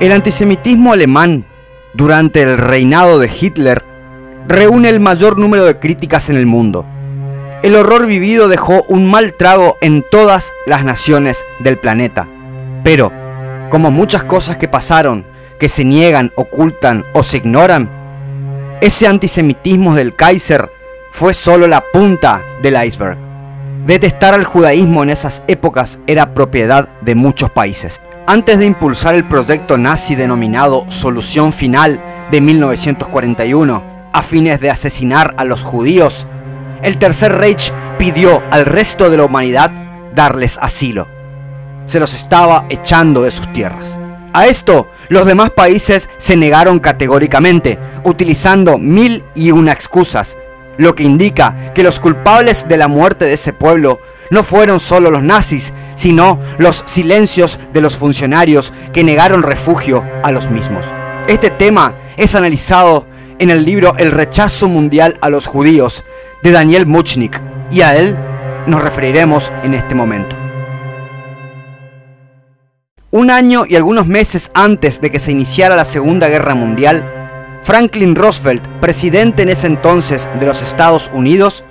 El antisemitismo alemán durante el reinado de Hitler reúne el mayor número de críticas en el mundo. El horror vivido dejó un mal trago en todas las naciones del planeta. Pero, como muchas cosas que pasaron, que se niegan, ocultan o se ignoran, ese antisemitismo del Kaiser fue solo la punta del iceberg. Detestar al judaísmo en esas épocas era propiedad de muchos países. Antes de impulsar el proyecto nazi denominado Solución Final de 1941, a fines de asesinar a los judíos, el Tercer Reich pidió al resto de la humanidad darles asilo. Se los estaba echando de sus tierras. A esto, los demás países se negaron categóricamente, utilizando mil y una excusas, lo que indica que los culpables de la muerte de ese pueblo no fueron solo los nazis, sino los silencios de los funcionarios que negaron refugio a los mismos. Este tema es analizado en el libro El rechazo mundial a los judíos de Daniel Muchnik y a él nos referiremos en este momento. Un año y algunos meses antes de que se iniciara la Segunda Guerra Mundial, Franklin Roosevelt, presidente en ese entonces de los Estados Unidos,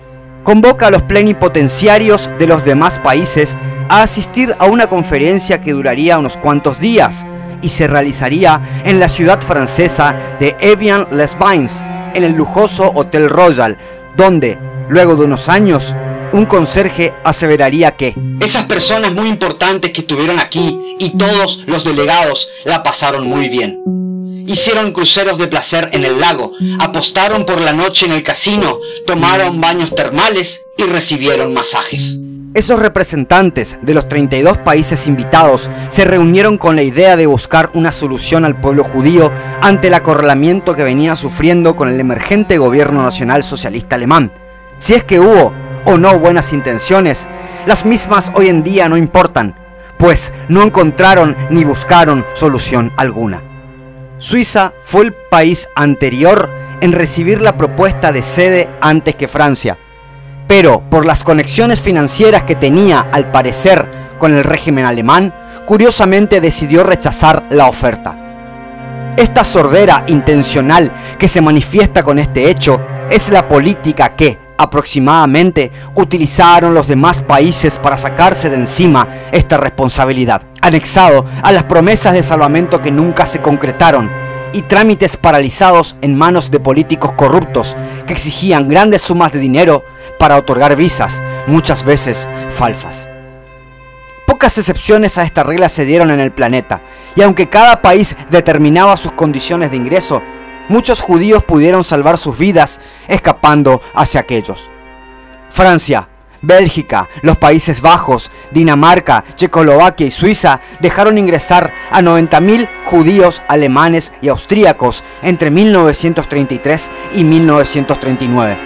convoca a los plenipotenciarios de los demás países a asistir a una conferencia que duraría unos cuantos días y se realizaría en la ciudad francesa de Evian-les-Bains, en el lujoso Hotel Royal, donde, luego de unos años, un conserje aseveraría que esas personas muy importantes que estuvieron aquí y todos los delegados la pasaron muy bien. Hicieron cruceros de placer en el lago, apostaron por la noche en el casino, tomaron baños termales y recibieron masajes. Esos representantes de los 32 países invitados se reunieron con la idea de buscar una solución al pueblo judío ante el acorralamiento que venía sufriendo con el emergente gobierno nacional socialista alemán. Si es que hubo o no buenas intenciones, las mismas hoy en día no importan, pues no encontraron ni buscaron solución alguna. Suiza fue el país anterior en recibir la propuesta de sede antes que Francia, pero por las conexiones financieras que tenía al parecer con el régimen alemán, curiosamente decidió rechazar la oferta. Esta sordera intencional que se manifiesta con este hecho es la política que, aproximadamente utilizaron los demás países para sacarse de encima esta responsabilidad, anexado a las promesas de salvamento que nunca se concretaron y trámites paralizados en manos de políticos corruptos que exigían grandes sumas de dinero para otorgar visas, muchas veces falsas. Pocas excepciones a esta regla se dieron en el planeta, y aunque cada país determinaba sus condiciones de ingreso, muchos judíos pudieron salvar sus vidas escapando hacia aquellos. Francia, Bélgica, los Países Bajos, Dinamarca, Checoslovaquia y Suiza dejaron ingresar a 90.000 judíos alemanes y austríacos entre 1933 y 1939.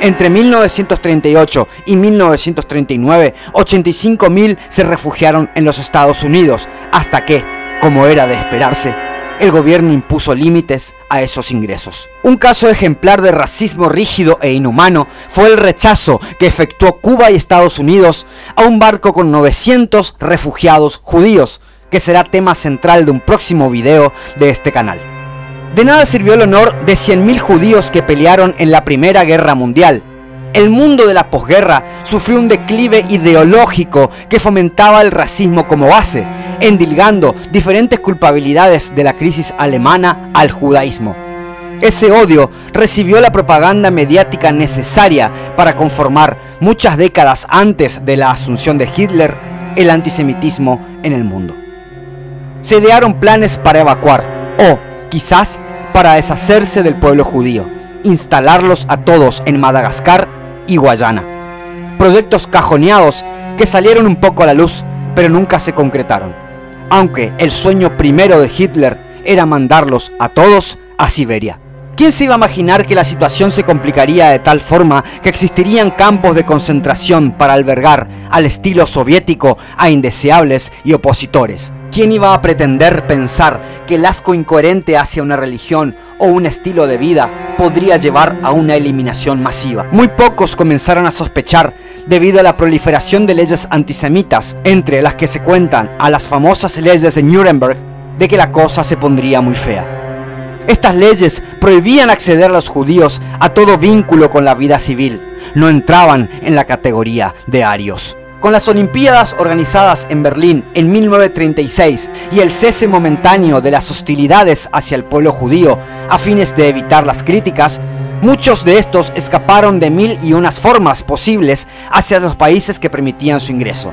Entre 1938 y 1939, 85.000 se refugiaron en los Estados Unidos, hasta que, como era de esperarse, el gobierno impuso límites a esos ingresos. Un caso ejemplar de racismo rígido e inhumano fue el rechazo que efectuó Cuba y Estados Unidos a un barco con 900 refugiados judíos, que será tema central de un próximo video de este canal. De nada sirvió el honor de 100.000 judíos que pelearon en la Primera Guerra Mundial, el mundo de la posguerra sufrió un declive ideológico que fomentaba el racismo como base, endilgando diferentes culpabilidades de la crisis alemana al judaísmo. Ese odio recibió la propaganda mediática necesaria para conformar, muchas décadas antes de la asunción de Hitler, el antisemitismo en el mundo. Se idearon planes para evacuar, o quizás para deshacerse del pueblo judío, instalarlos a todos en Madagascar y Guayana. Proyectos cajoneados que salieron un poco a la luz, pero nunca se concretaron. Aunque el sueño primero de Hitler era mandarlos a todos a Siberia. ¿Quién se iba a imaginar que la situación se complicaría de tal forma que existirían campos de concentración para albergar al estilo soviético a indeseables y opositores? ¿Quién iba a pretender pensar que el asco incoherente hacia una religión o un estilo de vida podría llevar a una eliminación masiva? Muy pocos comenzaron a sospechar debido a la proliferación de leyes antisemitas, entre las que se cuentan a las famosas leyes de Nuremberg, de que la cosa se pondría muy fea. Estas leyes prohibían acceder a los judíos a todo vínculo con la vida civil. No entraban en la categoría de arios. Con las Olimpiadas organizadas en Berlín en 1936 y el cese momentáneo de las hostilidades hacia el pueblo judío a fines de evitar las críticas, muchos de estos escaparon de mil y unas formas posibles hacia los países que permitían su ingreso.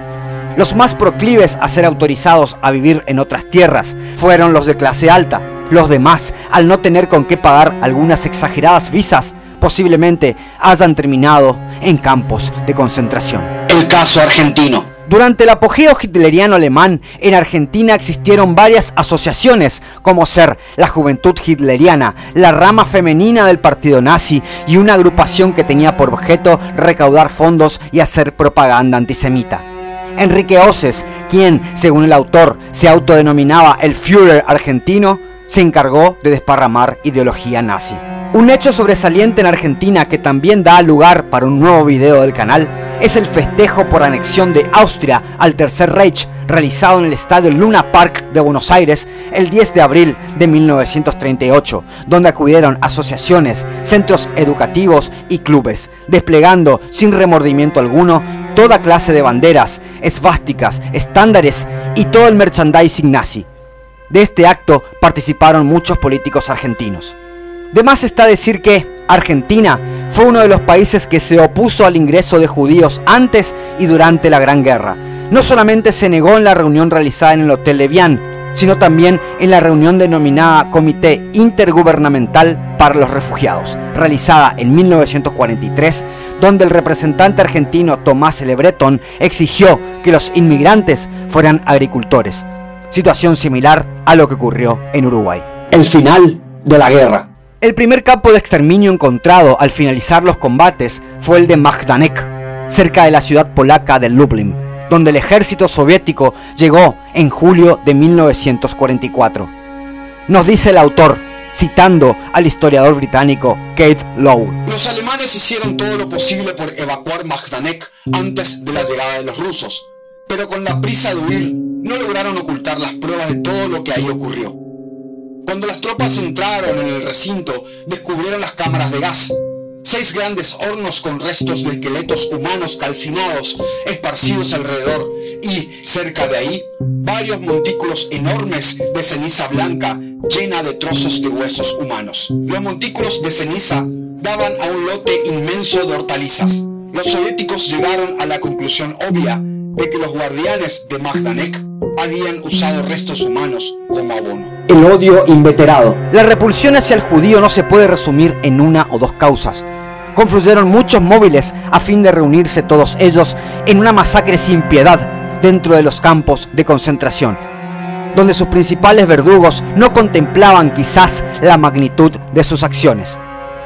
Los más proclives a ser autorizados a vivir en otras tierras fueron los de clase alta, los demás, al no tener con qué pagar algunas exageradas visas, posiblemente hayan terminado en campos de concentración. Argentino. Durante el apogeo hitleriano alemán, en Argentina existieron varias asociaciones, como ser la Juventud Hitleriana, la rama femenina del partido nazi y una agrupación que tenía por objeto recaudar fondos y hacer propaganda antisemita. Enrique Oces, quien, según el autor, se autodenominaba el Führer argentino, se encargó de desparramar ideología nazi. Un hecho sobresaliente en Argentina que también da lugar para un nuevo video del canal es el festejo por anexión de Austria al Tercer Reich realizado en el estadio Luna Park de Buenos Aires el 10 de abril de 1938, donde acudieron asociaciones, centros educativos y clubes, desplegando sin remordimiento alguno toda clase de banderas, esvásticas, estándares y todo el merchandising nazi. De este acto participaron muchos políticos argentinos. De más está decir que Argentina fue uno de los países que se opuso al ingreso de judíos antes y durante la Gran Guerra. No solamente se negó en la reunión realizada en el Hotel Levian, sino también en la reunión denominada Comité Intergubernamental para los Refugiados, realizada en 1943, donde el representante argentino Tomás L. Breton exigió que los inmigrantes fueran agricultores situación similar a lo que ocurrió en Uruguay. El final de la guerra. El primer campo de exterminio encontrado al finalizar los combates fue el de Majdanek, cerca de la ciudad polaca de Lublin, donde el ejército soviético llegó en julio de 1944. Nos dice el autor, citando al historiador británico Keith Lowe. Los alemanes hicieron todo lo posible por evacuar Majdanek antes de la llegada de los rusos, pero con la prisa de huir no lograron ocultar las pruebas de todo lo que ahí ocurrió. Cuando las tropas entraron en el recinto, descubrieron las cámaras de gas, seis grandes hornos con restos de esqueletos humanos calcinados esparcidos alrededor y, cerca de ahí, varios montículos enormes de ceniza blanca llena de trozos de huesos humanos. Los montículos de ceniza daban a un lote inmenso de hortalizas. Los soviéticos llegaron a la conclusión obvia de que los guardianes de Majdanek habían usado restos humanos como abono. El odio inveterado. La repulsión hacia el judío no se puede resumir en una o dos causas. Confluyeron muchos móviles a fin de reunirse todos ellos en una masacre sin piedad dentro de los campos de concentración, donde sus principales verdugos no contemplaban quizás la magnitud de sus acciones.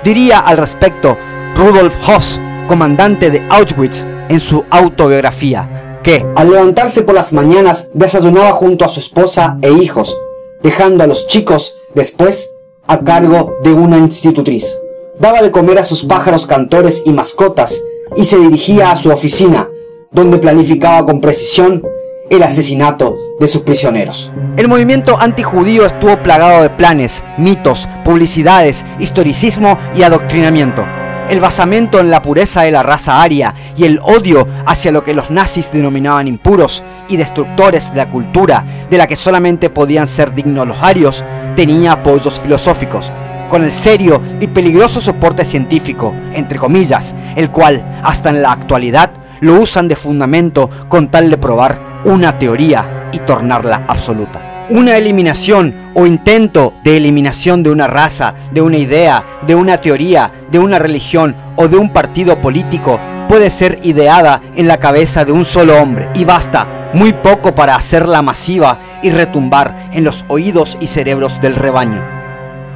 Diría al respecto Rudolf Hoss, comandante de Auschwitz, en su autobiografía, que, al levantarse por las mañanas, desayunaba junto a su esposa e hijos, dejando a los chicos, después, a cargo de una institutriz. Daba de comer a sus pájaros cantores y mascotas y se dirigía a su oficina, donde planificaba con precisión el asesinato de sus prisioneros. El movimiento antijudío estuvo plagado de planes, mitos, publicidades, historicismo y adoctrinamiento el basamento en la pureza de la raza aria y el odio hacia lo que los nazis denominaban impuros y destructores de la cultura, de la que solamente podían ser dignos los arios, tenía apoyos filosóficos, con el serio y peligroso soporte científico, entre comillas, el cual, hasta en la actualidad, lo usan de fundamento con tal de probar una teoría y tornarla absoluta una eliminación o intento de eliminación de una raza, de una idea, de una teoría, de una religión o de un partido político puede ser ideada en la cabeza de un solo hombre y basta muy poco para hacerla masiva y retumbar en los oídos y cerebros del rebaño.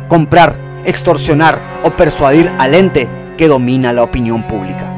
Comprar, extorsionar o persuadir al ente que domina la opinión pública.